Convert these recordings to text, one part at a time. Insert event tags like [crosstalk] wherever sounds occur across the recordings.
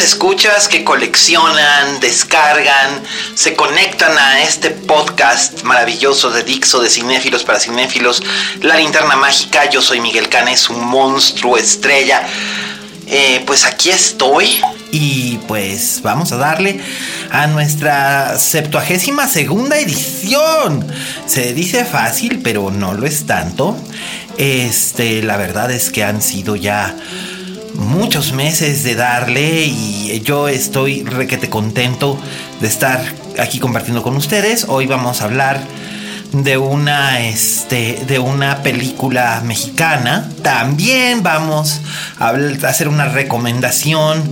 Escuchas que coleccionan, descargan, se conectan a este podcast maravilloso de Dixo de cinéfilos para cinéfilos, La Linterna Mágica. Yo soy Miguel Canes, un monstruo estrella. Eh, pues aquí estoy y pues vamos a darle a nuestra septuagésima segunda edición. Se dice fácil, pero no lo es tanto. Este, la verdad es que han sido ya muchos meses de darle y yo estoy requete contento de estar aquí compartiendo con ustedes. Hoy vamos a hablar de una este de una película mexicana. También vamos a a hacer una recomendación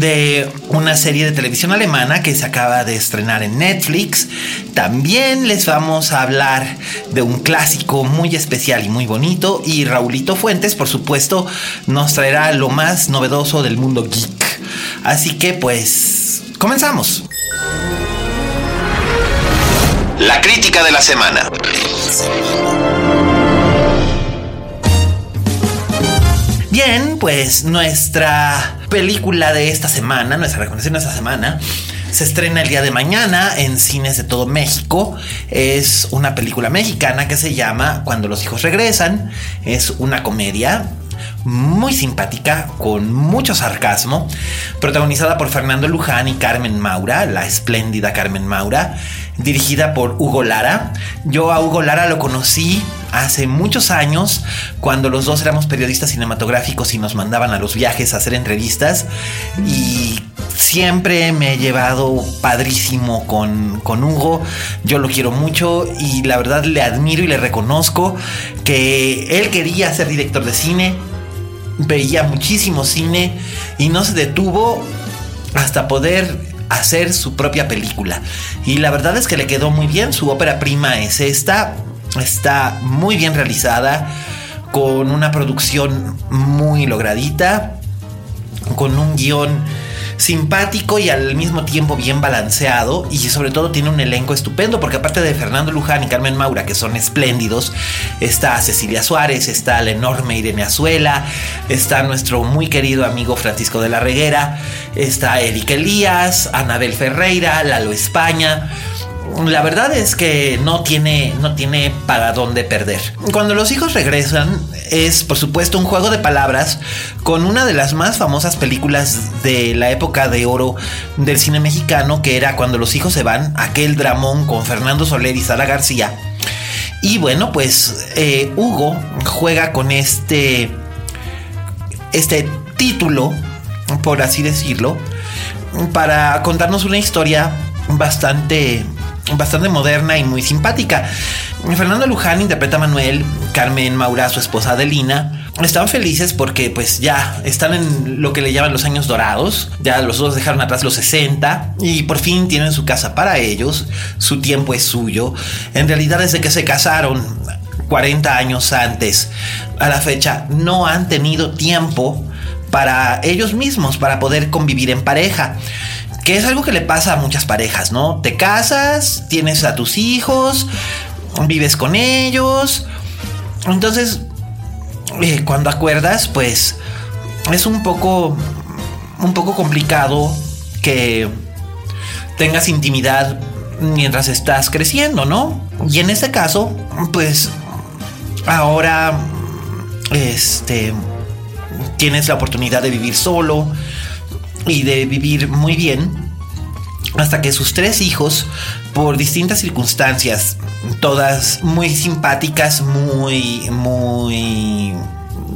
de una serie de televisión alemana que se acaba de estrenar en Netflix. También les vamos a hablar de un clásico muy especial y muy bonito. Y Raulito Fuentes, por supuesto, nos traerá lo más novedoso del mundo geek. Así que pues, comenzamos. La crítica de la semana. Bien, pues nuestra película de esta semana, nuestra recomendación de esta semana, se estrena el día de mañana en cines de todo México. Es una película mexicana que se llama Cuando los hijos regresan. Es una comedia muy simpática, con mucho sarcasmo, protagonizada por Fernando Luján y Carmen Maura, la espléndida Carmen Maura, dirigida por Hugo Lara. Yo a Hugo Lara lo conocí hace muchos años, cuando los dos éramos periodistas cinematográficos y nos mandaban a los viajes a hacer entrevistas, y siempre me he llevado padrísimo con, con Hugo. Yo lo quiero mucho y la verdad le admiro y le reconozco que él quería ser director de cine, veía muchísimo cine y no se detuvo hasta poder hacer su propia película. Y la verdad es que le quedó muy bien. Su ópera prima es esta. Está muy bien realizada. Con una producción muy logradita. Con un guion simpático y al mismo tiempo bien balanceado y sobre todo tiene un elenco estupendo porque aparte de Fernando Luján y Carmen Maura que son espléndidos está Cecilia Suárez está la enorme Irene Azuela está nuestro muy querido amigo Francisco de la Reguera está Eric Elías Anabel Ferreira Lalo España la verdad es que no tiene, no tiene para dónde perder. Cuando los hijos regresan, es por supuesto un juego de palabras con una de las más famosas películas de la época de oro del cine mexicano, que era Cuando los hijos se van, aquel dramón con Fernando Soler y Sara García. Y bueno, pues eh, Hugo juega con este, este título, por así decirlo, para contarnos una historia bastante bastante moderna y muy simpática. Fernando Luján interpreta a Manuel, Carmen Maura, su esposa Adelina. Están felices porque pues ya están en lo que le llaman los años dorados. Ya los dos dejaron atrás los 60 y por fin tienen su casa para ellos. Su tiempo es suyo. En realidad desde que se casaron 40 años antes a la fecha no han tenido tiempo para ellos mismos, para poder convivir en pareja que es algo que le pasa a muchas parejas, ¿no? Te casas, tienes a tus hijos, vives con ellos. Entonces, eh, cuando acuerdas, pues es un poco, un poco complicado que tengas intimidad mientras estás creciendo, ¿no? Y en este caso, pues ahora, este, tienes la oportunidad de vivir solo y de vivir muy bien hasta que sus tres hijos, por distintas circunstancias, todas muy simpáticas, muy, muy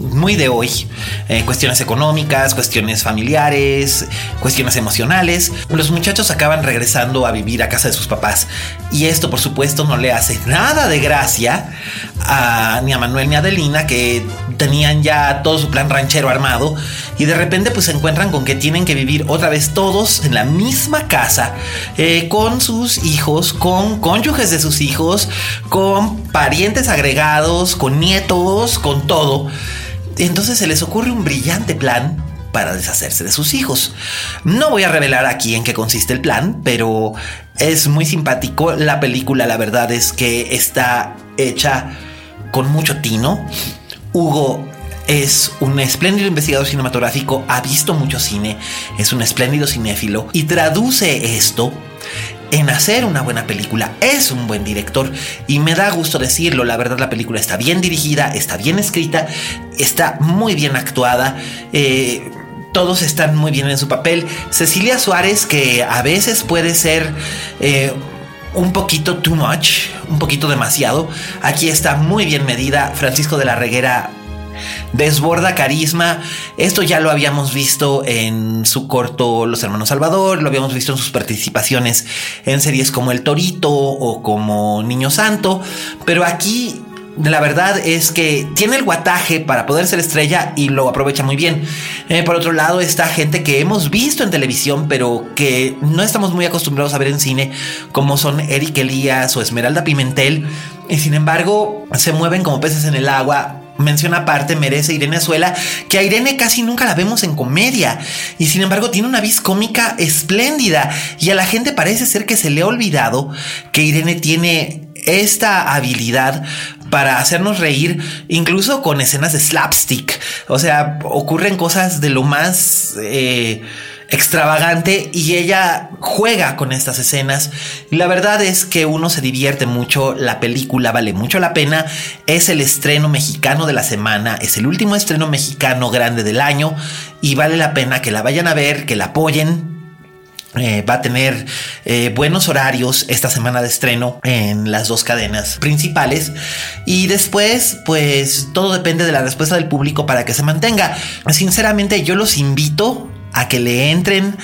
muy de hoy. Eh, cuestiones económicas, cuestiones familiares, cuestiones emocionales. Los muchachos acaban regresando a vivir a casa de sus papás. Y esto, por supuesto, no le hace nada de gracia a, ni a Manuel ni a Adelina, que tenían ya todo su plan ranchero armado. Y de repente, pues se encuentran con que tienen que vivir otra vez todos en la misma casa, eh, con sus hijos, con cónyuges de sus hijos, con parientes agregados, con nietos, con todo. Entonces se les ocurre un brillante plan para deshacerse de sus hijos. No voy a revelar aquí en qué consiste el plan, pero es muy simpático. La película, la verdad es que está hecha con mucho tino. Hugo es un espléndido investigador cinematográfico, ha visto mucho cine, es un espléndido cinéfilo y traduce esto en hacer una buena película. Es un buen director y me da gusto decirlo. La verdad la película está bien dirigida, está bien escrita, está muy bien actuada. Eh, todos están muy bien en su papel. Cecilia Suárez, que a veces puede ser... Eh, un poquito too much, un poquito demasiado. Aquí está muy bien medida. Francisco de la Reguera desborda carisma. Esto ya lo habíamos visto en su corto Los Hermanos Salvador, lo habíamos visto en sus participaciones en series como El Torito o como Niño Santo, pero aquí la verdad es que tiene el guataje para poder ser estrella y lo aprovecha muy bien. Eh, por otro lado, está gente que hemos visto en televisión, pero que no estamos muy acostumbrados a ver en cine, como son Eric Elías o Esmeralda Pimentel. Y sin embargo, se mueven como peces en el agua, mención aparte merece Irene Azuela, que a Irene casi nunca la vemos en comedia y sin embargo tiene una vis cómica espléndida y a la gente parece ser que se le ha olvidado que Irene tiene esta habilidad para hacernos reír incluso con escenas de slapstick. O sea, ocurren cosas de lo más... Eh, extravagante y ella juega con estas escenas. La verdad es que uno se divierte mucho, la película vale mucho la pena, es el estreno mexicano de la semana, es el último estreno mexicano grande del año y vale la pena que la vayan a ver, que la apoyen, eh, va a tener eh, buenos horarios esta semana de estreno en las dos cadenas principales. Y después pues todo depende de la respuesta del público para que se mantenga. Sinceramente yo los invito a que le entren,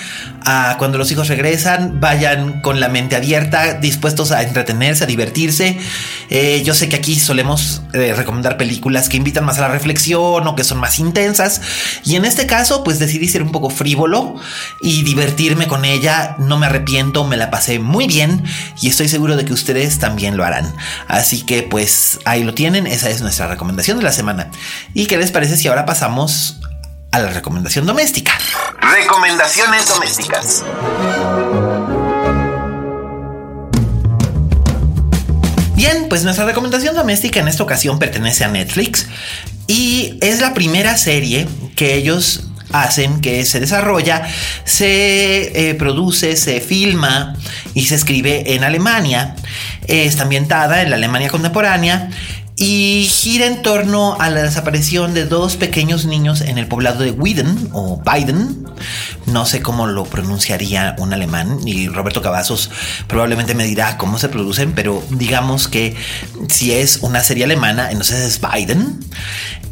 a cuando los hijos regresan, vayan con la mente abierta, dispuestos a entretenerse, a divertirse. Eh, yo sé que aquí solemos eh, recomendar películas que invitan más a la reflexión o que son más intensas. Y en este caso, pues decidí ser un poco frívolo y divertirme con ella. No me arrepiento, me la pasé muy bien y estoy seguro de que ustedes también lo harán. Así que pues ahí lo tienen, esa es nuestra recomendación de la semana. ¿Y qué les parece si ahora pasamos a la recomendación doméstica. Recomendaciones domésticas. Bien, pues nuestra recomendación doméstica en esta ocasión pertenece a Netflix y es la primera serie que ellos hacen que se desarrolla, se eh, produce, se filma y se escribe en Alemania. Está ambientada en la Alemania contemporánea y gira en torno a la desaparición de dos pequeños niños en el poblado de Widen o Biden. No sé cómo lo pronunciaría un alemán y Roberto Cavazos probablemente me dirá cómo se producen, pero digamos que si es una serie alemana, entonces es Biden.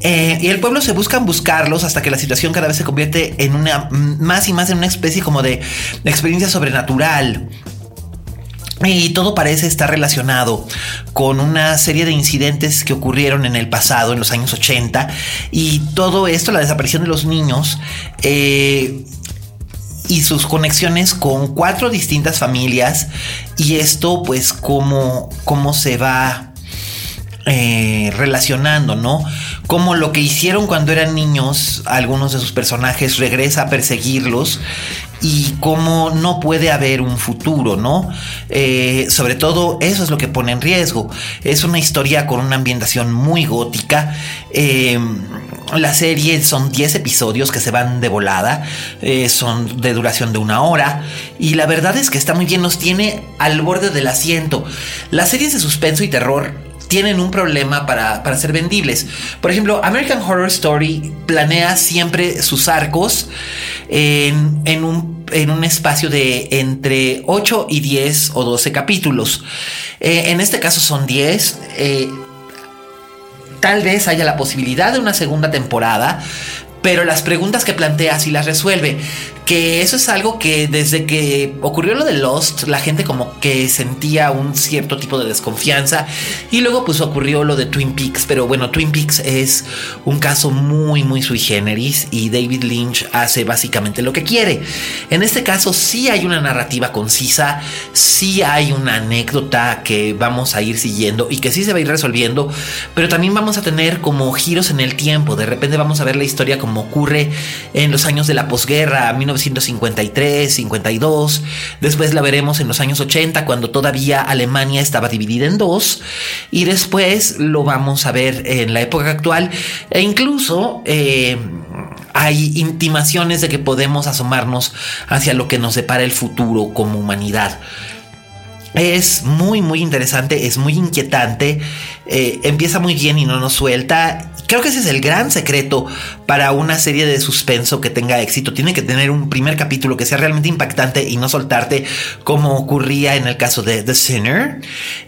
Eh, y el pueblo se buscan buscarlos hasta que la situación cada vez se convierte en una más y más en una especie como de experiencia sobrenatural y todo parece estar relacionado con una serie de incidentes que ocurrieron en el pasado, en los años 80. Y todo esto, la desaparición de los niños eh, y sus conexiones con cuatro distintas familias. Y esto, pues, cómo, cómo se va eh, relacionando, ¿no? Como lo que hicieron cuando eran niños, algunos de sus personajes regresa a perseguirlos y cómo no puede haber un futuro, ¿no? Eh, sobre todo eso es lo que pone en riesgo. Es una historia con una ambientación muy gótica. Eh, la serie son 10 episodios que se van de volada, eh, son de duración de una hora y la verdad es que está muy bien, nos tiene al borde del asiento. Las series de suspenso y terror tienen un problema para, para, ser vendibles. Por ejemplo, American Horror Story planea siempre sus arcos en, en, un, en un, espacio de entre 8 y 10 o 12 capítulos. Eh, en este caso son 10. Eh, tal vez haya la posibilidad de una segunda temporada, pero las preguntas que plantea sí las resuelve que eso es algo que desde que ocurrió lo de Lost, la gente como que sentía un cierto tipo de desconfianza y luego pues ocurrió lo de Twin Peaks, pero bueno, Twin Peaks es un caso muy muy sui generis y David Lynch hace básicamente lo que quiere. En este caso sí hay una narrativa concisa, sí hay una anécdota que vamos a ir siguiendo y que sí se va a ir resolviendo, pero también vamos a tener como giros en el tiempo, de repente vamos a ver la historia como ocurre en los años de la posguerra, 1953, 52. Después la veremos en los años 80, cuando todavía Alemania estaba dividida en dos. Y después lo vamos a ver en la época actual. E incluso eh, hay intimaciones de que podemos asomarnos hacia lo que nos separa el futuro como humanidad. Es muy, muy interesante, es muy inquietante, eh, empieza muy bien y no nos suelta. Creo que ese es el gran secreto para una serie de suspenso que tenga éxito. Tiene que tener un primer capítulo que sea realmente impactante y no soltarte como ocurría en el caso de The Sinner.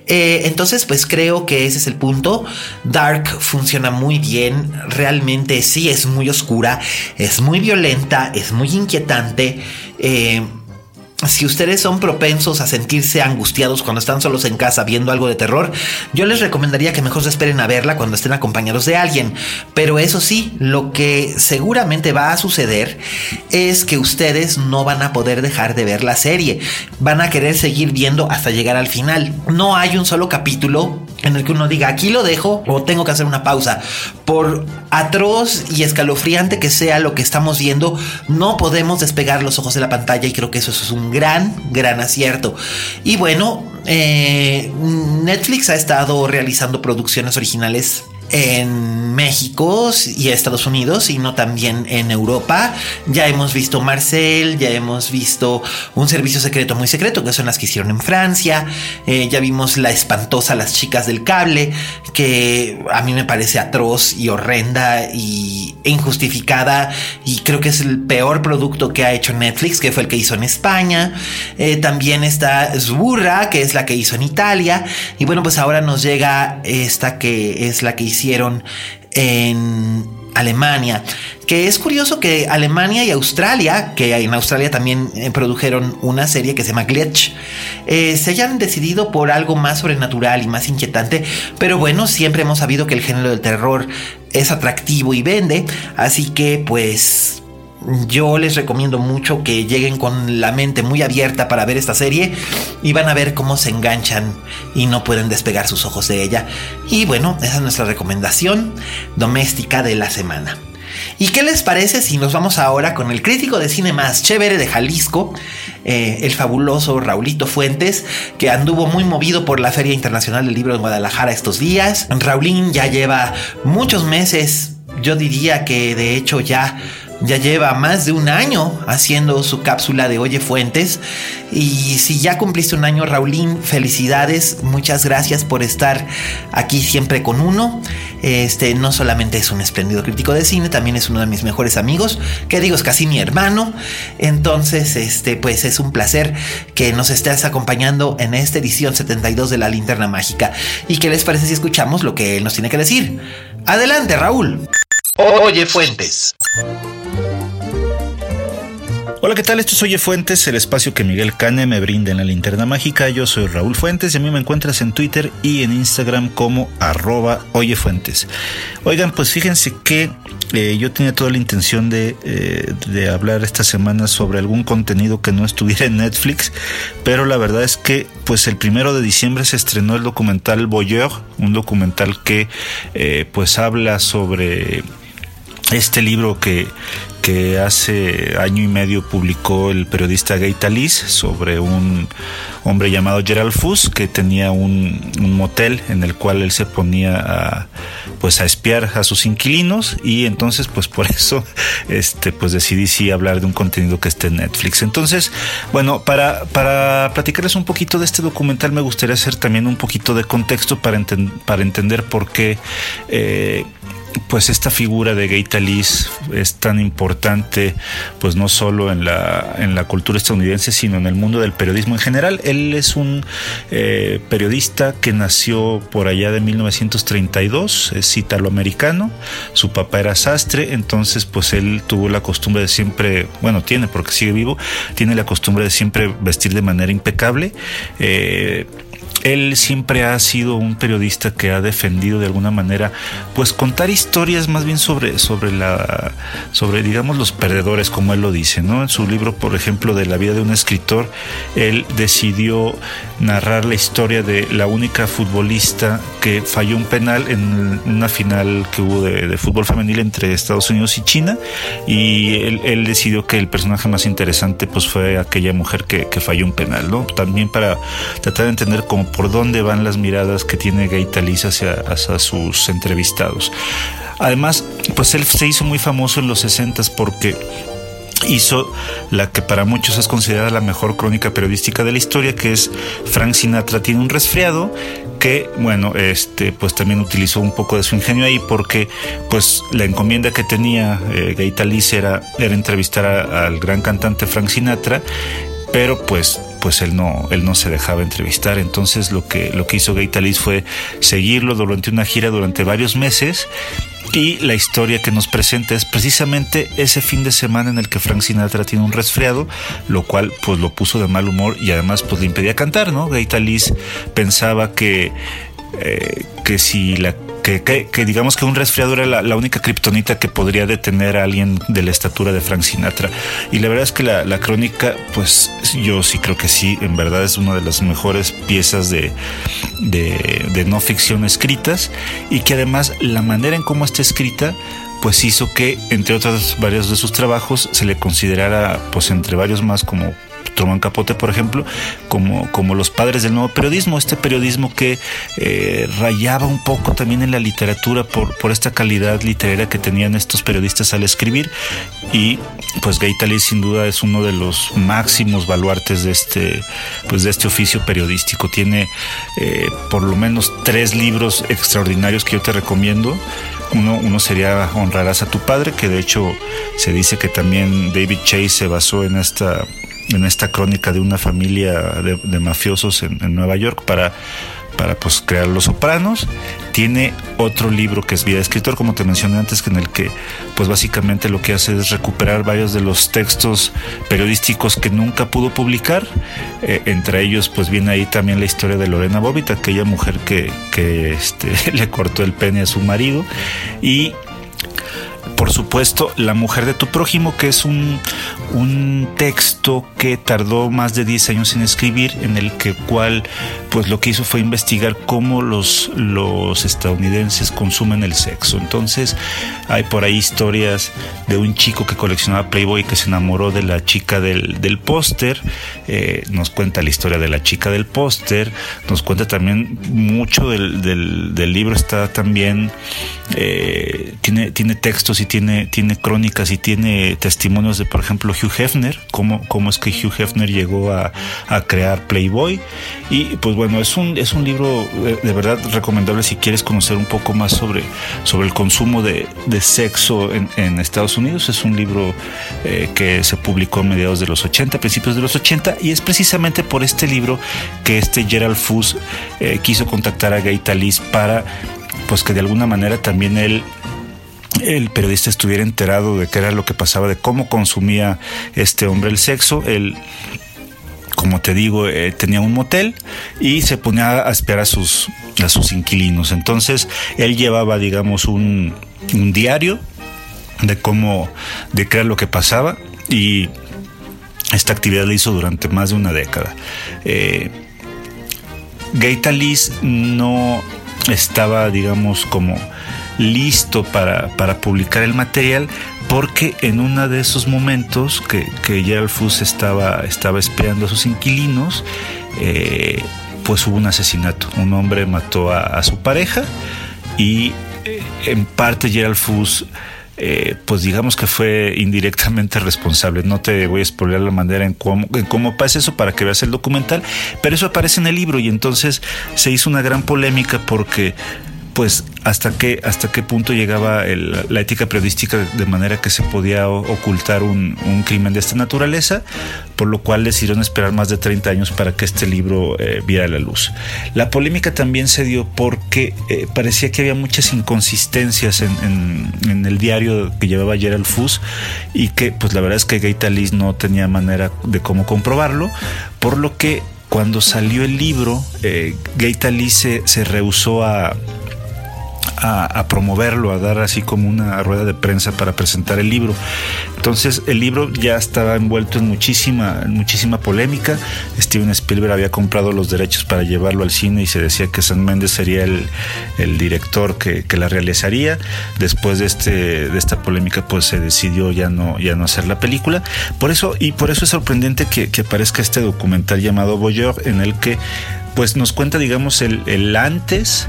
Eh, entonces, pues creo que ese es el punto. Dark funciona muy bien, realmente sí es muy oscura, es muy violenta, es muy inquietante. Eh, si ustedes son propensos a sentirse angustiados cuando están solos en casa viendo algo de terror, yo les recomendaría que mejor se esperen a verla cuando estén acompañados de alguien. Pero eso sí, lo que seguramente va a suceder es que ustedes no van a poder dejar de ver la serie. Van a querer seguir viendo hasta llegar al final. No hay un solo capítulo en el que uno diga aquí lo dejo o tengo que hacer una pausa. Por atroz y escalofriante que sea lo que estamos viendo, no podemos despegar los ojos de la pantalla y creo que eso es un gran, gran acierto. Y bueno, eh, Netflix ha estado realizando producciones originales en México y Estados Unidos, sino también en Europa. Ya hemos visto Marcel, ya hemos visto un servicio secreto muy secreto, que son las que hicieron en Francia. Eh, ya vimos la espantosa Las chicas del cable, que a mí me parece atroz y horrenda y injustificada. Y creo que es el peor producto que ha hecho Netflix, que fue el que hizo en España. Eh, también está Zburra, que es la que hizo en Italia. Y bueno, pues ahora nos llega esta que es la que hizo hicieron en Alemania. Que es curioso que Alemania y Australia, que en Australia también eh, produjeron una serie que se llama Glitch, eh, se hayan decidido por algo más sobrenatural y más inquietante. Pero bueno, siempre hemos sabido que el género del terror es atractivo y vende. Así que pues yo les recomiendo mucho que lleguen con la mente muy abierta para ver esta serie y van a ver cómo se enganchan y no pueden despegar sus ojos de ella. Y bueno, esa es nuestra recomendación doméstica de la semana. ¿Y qué les parece si nos vamos ahora con el crítico de cine más chévere de Jalisco, eh, el fabuloso Raulito Fuentes, que anduvo muy movido por la Feria Internacional del Libro de Guadalajara estos días? Raulín ya lleva muchos meses, yo diría que de hecho ya ya lleva más de un año haciendo su cápsula de Oye Fuentes. Y si ya cumpliste un año, Raulín, felicidades. Muchas gracias por estar aquí siempre con uno. Este no solamente es un espléndido crítico de cine, también es uno de mis mejores amigos, que digo, es casi mi hermano. Entonces, este, pues es un placer que nos estés acompañando en esta edición 72 de La Linterna Mágica. ¿Y qué les parece si escuchamos lo que él nos tiene que decir? Adelante, Raúl. Oye Fuentes. Hola, ¿qué tal? Esto es Oye Fuentes, el espacio que Miguel Cane me brinda en la linterna mágica. Yo soy Raúl Fuentes y a mí me encuentras en Twitter y en Instagram como arroba Oye Fuentes. Oigan, pues fíjense que eh, yo tenía toda la intención de, eh, de hablar esta semana sobre algún contenido que no estuviera en Netflix, pero la verdad es que pues el primero de diciembre se estrenó el documental Voyeur, un documental que eh, pues habla sobre este libro que, que hace año y medio publicó el periodista Gay Talis sobre un hombre llamado Gerald Fuss que tenía un, motel en el cual él se ponía a, pues a espiar a sus inquilinos y entonces pues por [laughs] eso este pues decidí sí hablar de un contenido que esté en Netflix. Entonces, bueno, para, para platicarles un poquito de este documental me gustaría hacer también un poquito de contexto para, para entender por qué eh, pues esta figura de Gay Talis es tan importante, pues no solo en la, en la cultura estadounidense, sino en el mundo del periodismo en general. Él es un eh, periodista que nació por allá de 1932, es italoamericano, su papá era sastre, entonces pues él tuvo la costumbre de siempre, bueno, tiene porque sigue vivo, tiene la costumbre de siempre vestir de manera impecable. Eh, él siempre ha sido un periodista que ha defendido de alguna manera, pues contar historias más bien sobre, sobre la, sobre digamos los perdedores, como él lo dice, ¿no? En su libro, por ejemplo, de la vida de un escritor, él decidió narrar la historia de la única futbolista que falló un penal en una final que hubo de, fútbol femenil entre Estados Unidos y China, y él, decidió que el personaje más interesante, pues fue aquella mujer que, falló un penal, ¿no? También para tratar de entender cómo por dónde van las miradas que tiene Gay Talis hacia, sus entrevistados. Además, pues él se hizo muy famoso en los 60 porque hizo la que para muchos es considerada la mejor crónica periodística de la historia, que es Frank Sinatra tiene un resfriado, que bueno, este pues también utilizó un poco de su ingenio ahí porque pues la encomienda que tenía eh, Gay Talis era, era entrevistar al gran cantante Frank Sinatra, pero pues pues él no, él no se dejaba entrevistar. Entonces lo que, lo que hizo fue seguirlo durante una gira durante varios meses. Y la historia que nos presenta es precisamente ese fin de semana en el que Frank Sinatra tiene un resfriado, lo cual pues lo puso de mal humor y además pues le impedía cantar, ¿no? Gay Talis pensaba que, eh, que si la que, digamos que un resfriado era la, única kriptonita que podría detener a alguien de la estatura de Frank Sinatra. Y la verdad es que la, crónica, pues yo sí creo que sí, en verdad es una de las mejores piezas de, de, no ficción escritas y que además la manera en cómo está escrita pues hizo que, entre otros varios de sus trabajos, se le considerara, pues entre varios más, como Truman Capote, por ejemplo, como, como los padres del nuevo periodismo, este periodismo que eh, rayaba un poco también en la literatura por, por esta calidad literaria que tenían estos periodistas al escribir. Y pues Gay sin duda es uno de los máximos baluartes de este, pues de este oficio periodístico. Tiene eh, por lo menos tres libros extraordinarios que yo te recomiendo. Uno, uno, sería Honrarás a tu padre, que de hecho se dice que también David Chase se basó en esta en esta crónica de una familia de, mafiosos en, Nueva York para, para pues, crear Los Sopranos. Tiene otro libro que es Vida Escritor, como te mencioné antes, en el que pues básicamente lo que hace es recuperar varios de los textos periodísticos que nunca pudo publicar. Eh, entre ellos pues viene ahí también la historia de Lorena Bobbitt, aquella mujer que, que este, [laughs] le cortó el pene a su marido. Y por supuesto, La mujer de tu prójimo, que es un, un texto que tardó más de 10 años en escribir, en el que cual pues lo que hizo fue investigar cómo los, los estadounidenses consumen el sexo. Entonces hay por ahí historias de un chico que coleccionaba Playboy que se enamoró de la chica del, del póster, eh, nos cuenta la historia de la chica del póster, nos cuenta también mucho del, del, libro, está también, eh, tiene, tiene textos y tiene, tiene crónicas y tiene testimonios de, por ejemplo, Hugh Hefner, cómo, cómo es que Hugh Hefner llegó a, crear Playboy. Y pues bueno, es un, es un libro de, verdad recomendable si quieres conocer un poco más sobre, sobre el consumo de, de sexo en, Estados Unidos. Es un libro eh, que se publicó a mediados de los 80, principios de los 80, y es precisamente por este libro que este Gerald Fuss eh, quiso contactar a Gay Talis para pues que de alguna manera también él el periodista estuviera enterado de qué era lo que pasaba, de cómo consumía este hombre el sexo. Él, como te digo, eh, tenía un motel y se ponía a esperar a sus, a sus inquilinos. Entonces, él llevaba, digamos, un, diario de cómo, de qué era lo que pasaba y esta actividad la hizo durante más de una década. Eh, Gay no estaba, digamos, como listo para, para publicar el material porque en uno de esos momentos que, que Gerald Fuss estaba, estaba espiando a sus inquilinos, eh, pues hubo un asesinato. Un hombre mató a, su pareja y eh, en parte Gerald Fuss eh, pues digamos que fue indirectamente responsable. No te voy a spoiler la manera en cómo, en cómo pasa eso para que veas el documental, pero eso aparece en el libro y entonces se hizo una gran polémica porque pues hasta qué hasta qué punto llegaba la ética periodística de manera que se podía ocultar un, crimen de esta naturaleza, por lo cual decidieron esperar más de 30 años para que este libro eh, viera la luz. La polémica también se dio porque eh, parecía que había muchas inconsistencias en, el diario que llevaba Gerald Fuss y que pues la verdad es que Gaitalis no tenía manera de cómo comprobarlo, por lo que cuando salió el libro, eh, se rehusó a, a, promoverlo, a dar así como una rueda de prensa para presentar el libro. Entonces el libro ya estaba envuelto en muchísima, muchísima polémica. Steven Spielberg había comprado los derechos para llevarlo al cine y se decía que San Méndez sería el, director que, la realizaría. Después de, este, de esta polémica pues se decidió ya no, ya no hacer la película. Por eso, y por eso es sorprendente que, aparezca este documental llamado Voyeur en el que pues nos cuenta digamos el, el antes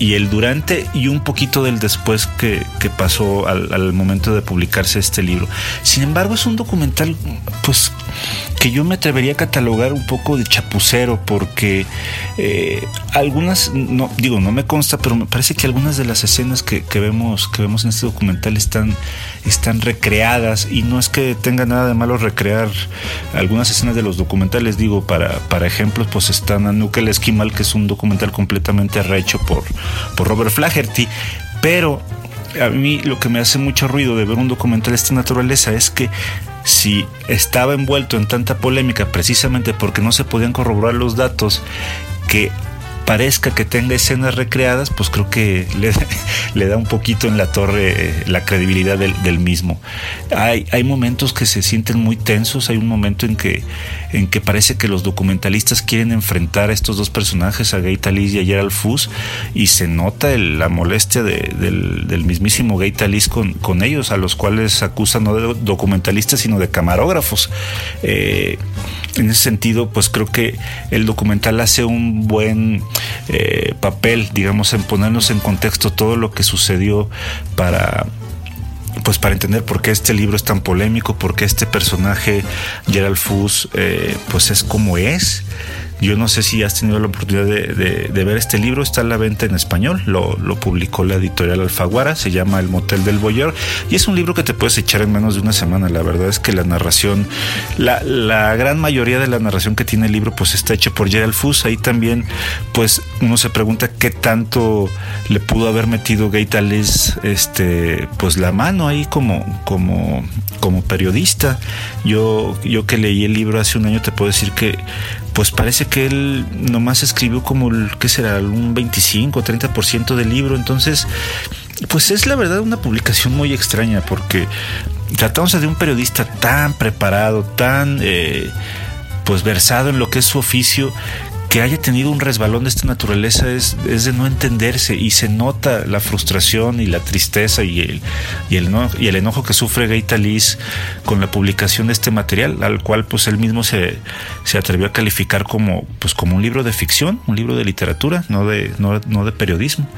y el durante y un poquito del después que, pasó al, momento de publicarse este libro. Sin embargo, es un documental, pues, que yo me atrevería a catalogar un poco de chapucero, porque eh, algunas, no, digo, no me consta, pero me parece que algunas de las escenas que, vemos, que vemos en este documental están, están recreadas, y no es que tenga nada de malo recrear algunas escenas de los documentales, digo, para, para ejemplos, pues están Anukel Esquimal, que es un documental completamente rehecho por por Robert Flaherty, pero a mí lo que me hace mucho ruido de ver un documental de esta naturaleza es que si estaba envuelto en tanta polémica precisamente porque no se podían corroborar los datos que parezca que tenga escenas recreadas, pues creo que [laughs] le, da un poquito en la torre eh, la credibilidad del, mismo. Hay, momentos que se sienten muy tensos, hay un momento en que, en que parece que los documentalistas quieren enfrentar a estos dos personajes, a Gay Talis y a Gerald Fuss, y se nota la molestia del, mismísimo Gay Talis con, con, ellos, a los cuales acusan no de documentalistas, sino de camarógrafos. Eh, en ese sentido, pues creo que el documental hace un buen eh, papel, digamos, en ponernos en contexto todo lo que sucedió para pues para entender por qué este libro es tan polémico, por qué este personaje, Gerald Fuss, eh, pues es como es. Yo no sé si has tenido la oportunidad de, ver este libro, está a la venta en español, lo, publicó la editorial Alfaguara, se llama El Motel del Boyer y es un libro que te puedes echar en menos de una semana. La verdad es que la narración, la, gran mayoría de la narración que tiene el libro pues está hecho por Gerald Fuss. Ahí también pues uno se pregunta qué tanto le pudo haber metido Gaitales este pues la mano ahí como, como, como periodista. Yo, yo que leí el libro hace un año te puedo decir que pues parece que él nomás escribió como, el, ¿qué será? Un 25 o 30% del libro. Entonces, pues es la verdad una publicación muy extraña porque tratamos de un periodista tan preparado, tan... Eh, pues versado en lo que es su oficio que haya tenido un resbalón de esta naturaleza es, de no entenderse y se nota la frustración y la tristeza y el, y el, y el enojo que sufre Gaita Liz con la publicación de este material, al cual pues él mismo se, atrevió a calificar como, pues, como un libro de ficción, un libro de literatura, no de, no, de periodismo.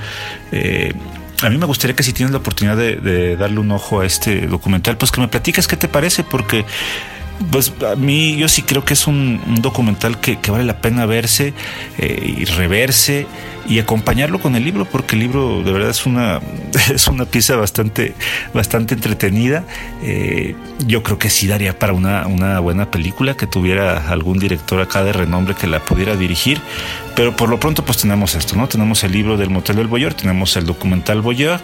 Eh, a mí me gustaría que si tienes la oportunidad de, de, darle un ojo a este documental, pues que me platiques qué te parece, porque pues a mí yo sí creo que es un, documental que, vale la pena verse eh, y reverse y acompañarlo con el libro porque el libro de verdad es una [laughs] es una pieza bastante bastante entretenida. Eh, yo creo que sí daría para una, una buena película que tuviera algún director acá de renombre que la pudiera dirigir. Pero por lo pronto pues tenemos esto no tenemos el libro del motel del Boyer tenemos el documental Boyer.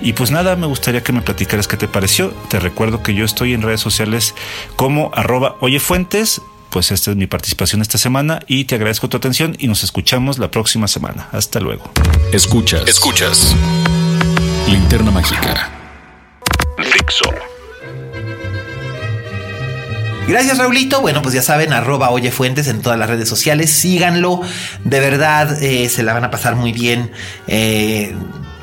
Y pues nada me gustaría que me platicaras qué te pareció. Te recuerdo que yo estoy en redes sociales como arroba oyefuentes pues esta es mi participación esta semana y te agradezco tu atención y nos escuchamos la próxima semana. Hasta luego. Escuchas. Escuchas. Linterna mágica. Fixo. Gracias, Raulito. Bueno, pues ya saben, arroba Oye Fuentes en todas las redes sociales. Síganlo. De verdad, eh, se la van a pasar muy bien. Eh,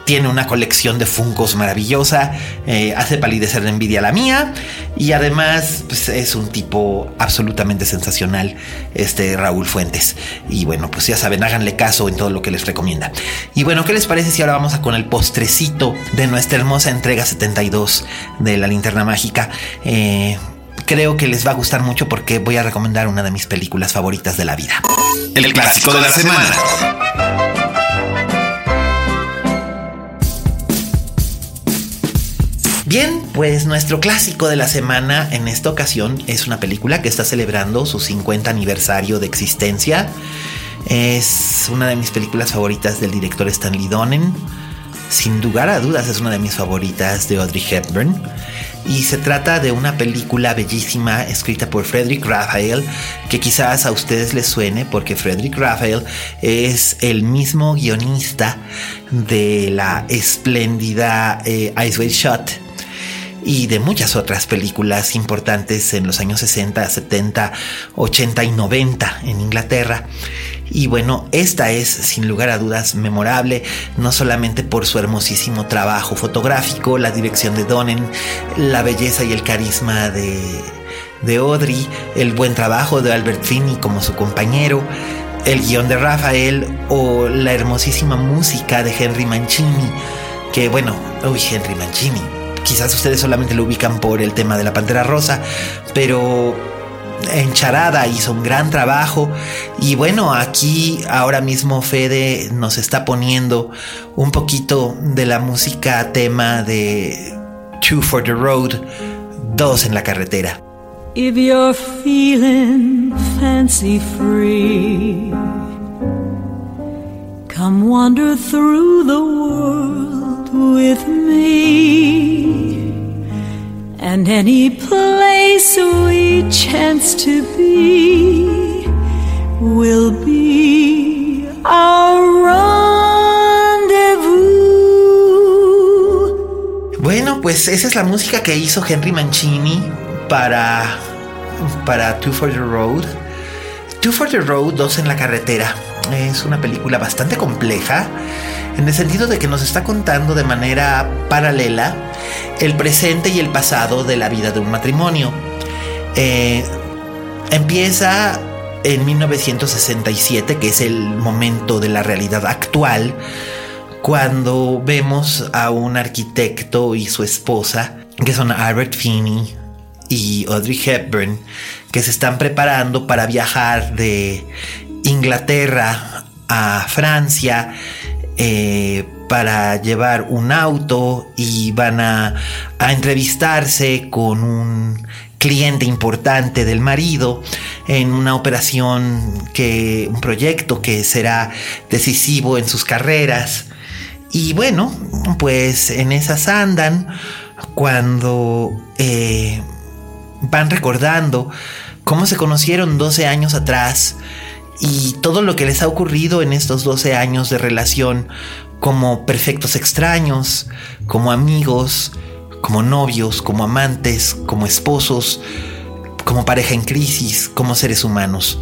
tiene una colección de Funcos maravillosa, eh, hace palidecer de envidia la mía y además pues, es un tipo absolutamente sensacional, este Raúl Fuentes. Y bueno, pues ya saben, háganle caso en todo lo que les recomienda. Y bueno, ¿qué les parece si ahora vamos a con el postrecito de nuestra hermosa entrega 72 de la linterna mágica? Eh, creo que les va a gustar mucho porque voy a recomendar una de mis películas favoritas de la vida. El, clásico de la semana. Bien, pues nuestro clásico de la semana en esta ocasión es una película que está celebrando su 50 aniversario de existencia. Es una de mis películas favoritas del director Stanley Donen. Sin lugar a dudas es una de mis favoritas de Audrey Hepburn. Y se trata de una película bellísima escrita por Frederick Raphael, que quizás a ustedes les suene porque Frederick Raphael es el mismo guionista de la espléndida eh, Ice Shot y de muchas otras películas importantes en los años 60, 70, 80 y 90 en Inglaterra. Y bueno, esta es sin lugar a dudas memorable, no solamente por su hermosísimo trabajo fotográfico, la dirección de Donen, la belleza y el carisma de, de Audrey, el buen trabajo de Albert Finney como su compañero, el guion de Rafael o la hermosísima música de Henry Mancini, que bueno, uy, Henry Mancini, quizás ustedes solamente lo ubican por el tema de la Pantera Rosa, pero en Charada hizo un gran trabajo y bueno, aquí ahora mismo Fede nos está poniendo un poquito de la música tema de Two for the Road, dos en la carretera. If you're feeling fancy free, come wander through the world with me. And any place we chance to be will be our rendezvous. Bueno, pues esa es la música que hizo Henry Mancini para, para Two for the Road. Two for the Road, dos en la carretera. Es una película bastante compleja en el sentido de que nos está contando de manera paralela el presente y el pasado de la vida de un matrimonio. Eh, empieza en 1967, que es el momento de la realidad actual, cuando vemos a un arquitecto y su esposa, que son Albert Finney y Audrey Hepburn, que se están preparando para viajar de Inglaterra a Francia eh, para llevar un auto y van a, a entrevistarse con un cliente importante del marido en una operación que un proyecto que será decisivo en sus carreras. Y bueno pues en esas andan cuando eh, van recordando cómo se conocieron 12 años atrás y todo lo que les ha ocurrido en estos 12 años de relación como perfectos extraños, como amigos, como novios, como amantes, como esposos, como pareja en crisis, como seres humanos.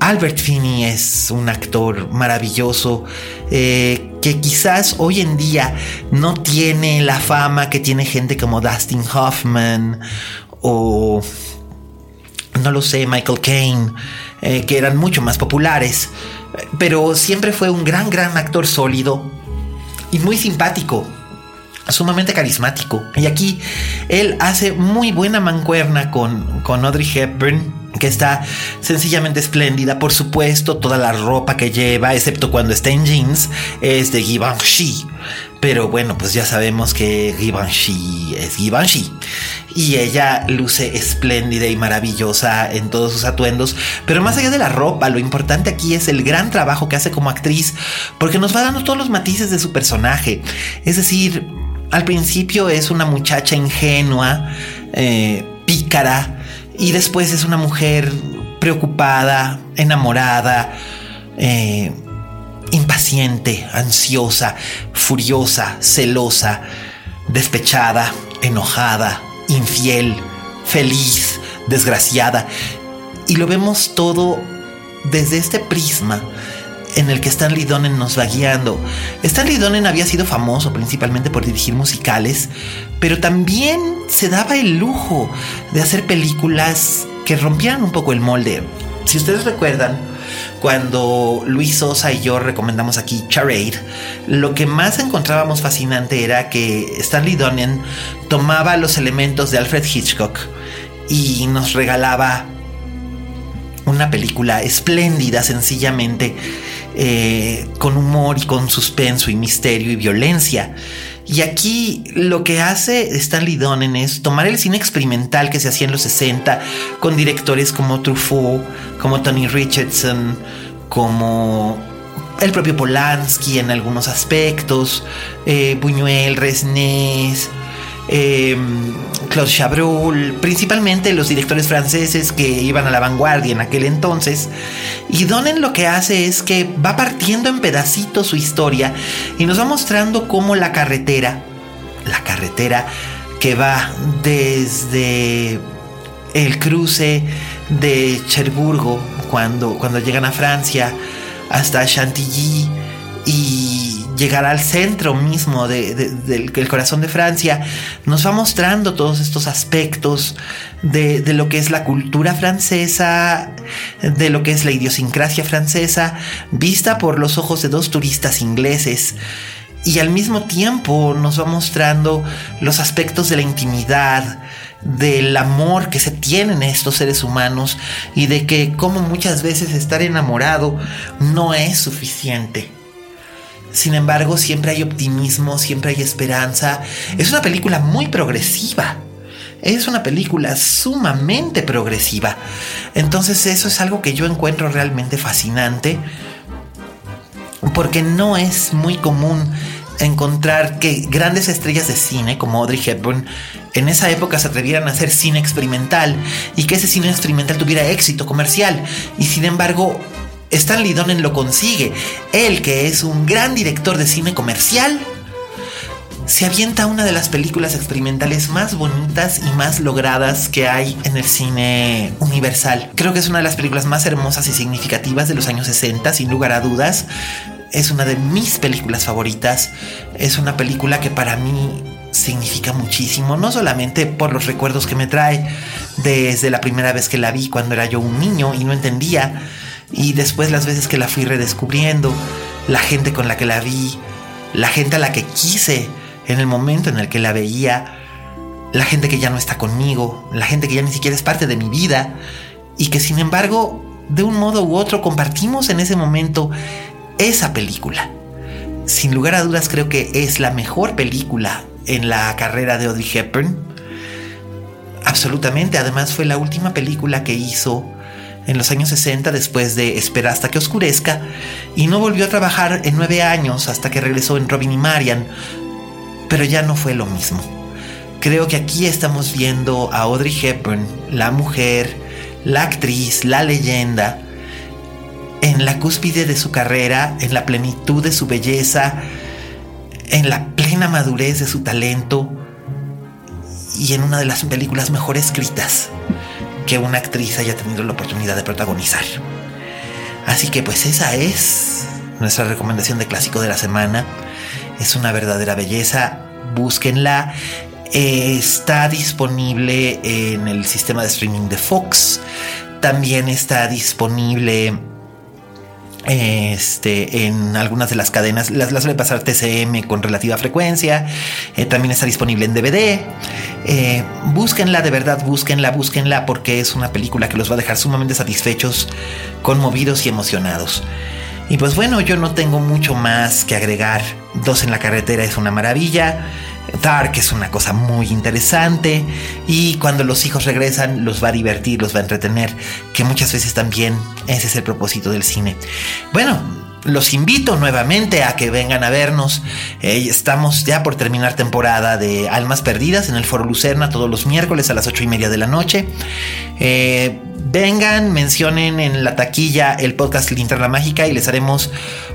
Albert Finney es un actor maravilloso eh, que quizás hoy en día no tiene la fama que tiene gente como Dustin Hoffman o no lo sé, Michael Caine, eh, que eran mucho más populares, pero siempre fue un gran, gran actor sólido y muy simpático sumamente carismático. Y aquí él hace muy buena mancuerna con, con Audrey Hepburn, que está sencillamente espléndida. Por supuesto, toda la ropa que lleva, excepto cuando está en jeans, es de Givenchy. Pero bueno, pues ya sabemos que Givenchy es Givenchy. Y ella luce espléndida y maravillosa en todos sus atuendos. Pero más allá de la ropa, lo importante aquí es el gran trabajo que hace como actriz, porque nos va dando todos los matices de su personaje. Es decir, al principio es una muchacha ingenua, eh, pícara, y después es una mujer preocupada, enamorada, eh, impaciente, ansiosa, furiosa, celosa, despechada, enojada, infiel, feliz, desgraciada. Y lo vemos todo desde este prisma en el que Stanley Donen nos va guiando. Stanley Donen había sido famoso principalmente por dirigir musicales, pero también se daba el lujo de hacer películas que rompieran un poco el molde. Si ustedes recuerdan, cuando Luis Sosa y yo recomendamos aquí Charade, lo que más encontrábamos fascinante era que Stanley Donen tomaba los elementos de Alfred Hitchcock y nos regalaba una película espléndida, sencillamente, eh, con humor y con suspenso y misterio y violencia. Y aquí lo que hace Stanley Donen es tomar el cine experimental que se hacía en los 60 con directores como Truffaut, como Tony Richardson, como el propio Polanski en algunos aspectos, eh, Buñuel, Resnés, eh, Claude Chabrol, principalmente los directores franceses que iban a la vanguardia en aquel entonces. Y Donen lo que hace es que va partiendo en pedacitos su historia y nos va mostrando cómo la carretera, la carretera que va desde el cruce de Cherburgo cuando, cuando llegan a Francia hasta Chantilly y llegar al centro mismo del, corazón de Francia, nos va mostrando todos estos aspectos de, de, lo que es la cultura francesa, de lo que es la idiosincrasia francesa, vista por los ojos de dos turistas ingleses. Y al mismo tiempo nos va mostrando los aspectos de la intimidad, del amor que se tienen estos seres humanos y de que como muchas veces estar enamorado no es suficiente sin embargo, siempre hay optimismo, siempre hay esperanza. Es una película muy progresiva. Es una película sumamente progresiva. Entonces eso es algo que yo encuentro realmente fascinante. Porque no es muy común encontrar que grandes estrellas de cine como Audrey Hepburn en esa época se atrevieran a hacer cine experimental y que ese cine experimental tuviera éxito comercial. Y sin embargo, Stanley Donen lo consigue. Él, que es un gran director de cine comercial, se avienta una de las películas experimentales más bonitas y más logradas que hay en el cine universal. Creo que es una de las películas más hermosas y significativas de los años 60, sin lugar a dudas. Es una de mis películas favoritas. Es una película que para mí significa muchísimo, no solamente por los recuerdos que me trae desde la primera vez que la vi cuando era yo un niño y no entendía, y después las veces que la fui redescubriendo, la gente con la que la vi, la gente a la que quise en el momento en el que la veía, la gente que ya no está conmigo, la gente que ya ni siquiera es parte de mi vida y que sin embargo de un modo u otro compartimos en ese momento esa película. Sin lugar a dudas creo que es la mejor película en la carrera de Audrey Hepburn. Absolutamente, además fue la última película que hizo en los años 60 después de Espera hasta que oscurezca y no volvió a trabajar en nueve años hasta que regresó en Robin y Marian, pero ya no fue lo mismo. Creo que aquí estamos viendo a Audrey Hepburn, la mujer, la actriz, la leyenda, en la cúspide de su carrera, en la plenitud de su belleza, en la plena madurez de su talento y en una de las películas mejor escritas que una actriz haya tenido la oportunidad de protagonizar. Así que pues esa es nuestra recomendación de clásico de la semana. Es una verdadera belleza. Búsquenla. Está disponible en el sistema de streaming de Fox. También está disponible este, en algunas de las cadenas. Las, suele pasar TCM con relativa frecuencia. Eh, también está disponible en DVD. Eh, búsquenla, de verdad, búsquenla, búsquenla, porque es una película que los va a dejar sumamente satisfechos, conmovidos y emocionados. Y pues bueno, yo no tengo mucho más que agregar. Dos en la carretera es una maravilla. Dark es una cosa muy interesante y cuando los hijos regresan los va a divertir, los va a entretener, que muchas veces también ese es el propósito del cine. Bueno, los invito nuevamente a que vengan a vernos. Eh, estamos ya por terminar temporada de Almas Perdidas en el Foro Lucerna todos los miércoles a las ocho y media de la noche. Eh, vengan, mencionen en la taquilla el podcast Linterna Mágica y les haremos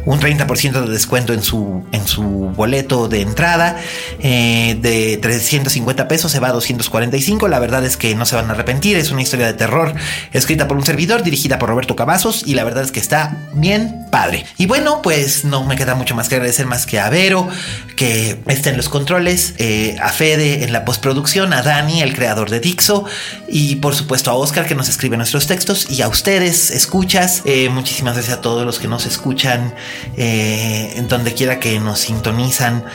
un 30% de descuento en su, en su boleto de entrada. Eh, de 350 pesos se va a 245. La verdad es que no se van a arrepentir. Es una historia de terror escrita por un servidor, dirigida por Roberto Cavazos y la verdad es que está bien padre. Y bueno, pues no me queda mucho más que agradecer más que a Vero, que está en los controles, eh, a Fede en la postproducción, a Dani, el creador de Dixo, y por supuesto a Oscar que nos escribe nuestros textos, y a ustedes, escuchas. Eh, muchísimas gracias a todos los que nos escuchan eh, en donde quiera que nos sintonizan.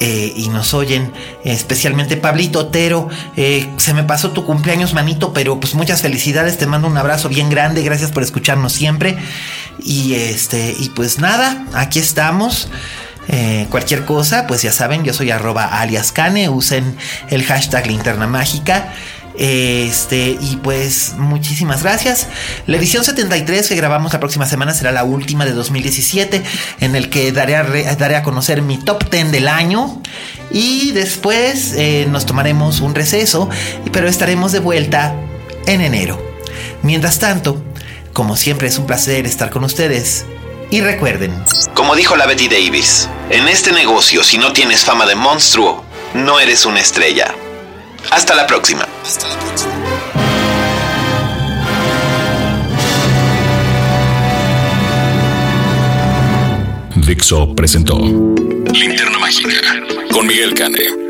y nos oyen, especialmente Pablito Otero. se me pasó tu cumpleaños, manito, pero pues muchas felicidades. Te mando un abrazo bien grande. Gracias por escucharnos siempre. Y este, y pues nada, aquí estamos. Eh, cualquier cosa, pues ya saben, yo soy arroba alias Cane, usen el hashtag linterna mágica. Este, y pues muchísimas gracias. La edición 73 que grabamos la próxima semana será la última de 2017, en el que daré a, daré a conocer mi top 10 del año. Y después eh, nos tomaremos un receso, pero estaremos de vuelta en enero. Mientras tanto, como siempre es un placer estar con ustedes. Y recuerden, como dijo la Betty Davis, en este negocio si no tienes fama de monstruo, no eres una estrella. Hasta la próxima. Hasta la próxima. Dixo presentó Linterna Mágica con Miguel Cane.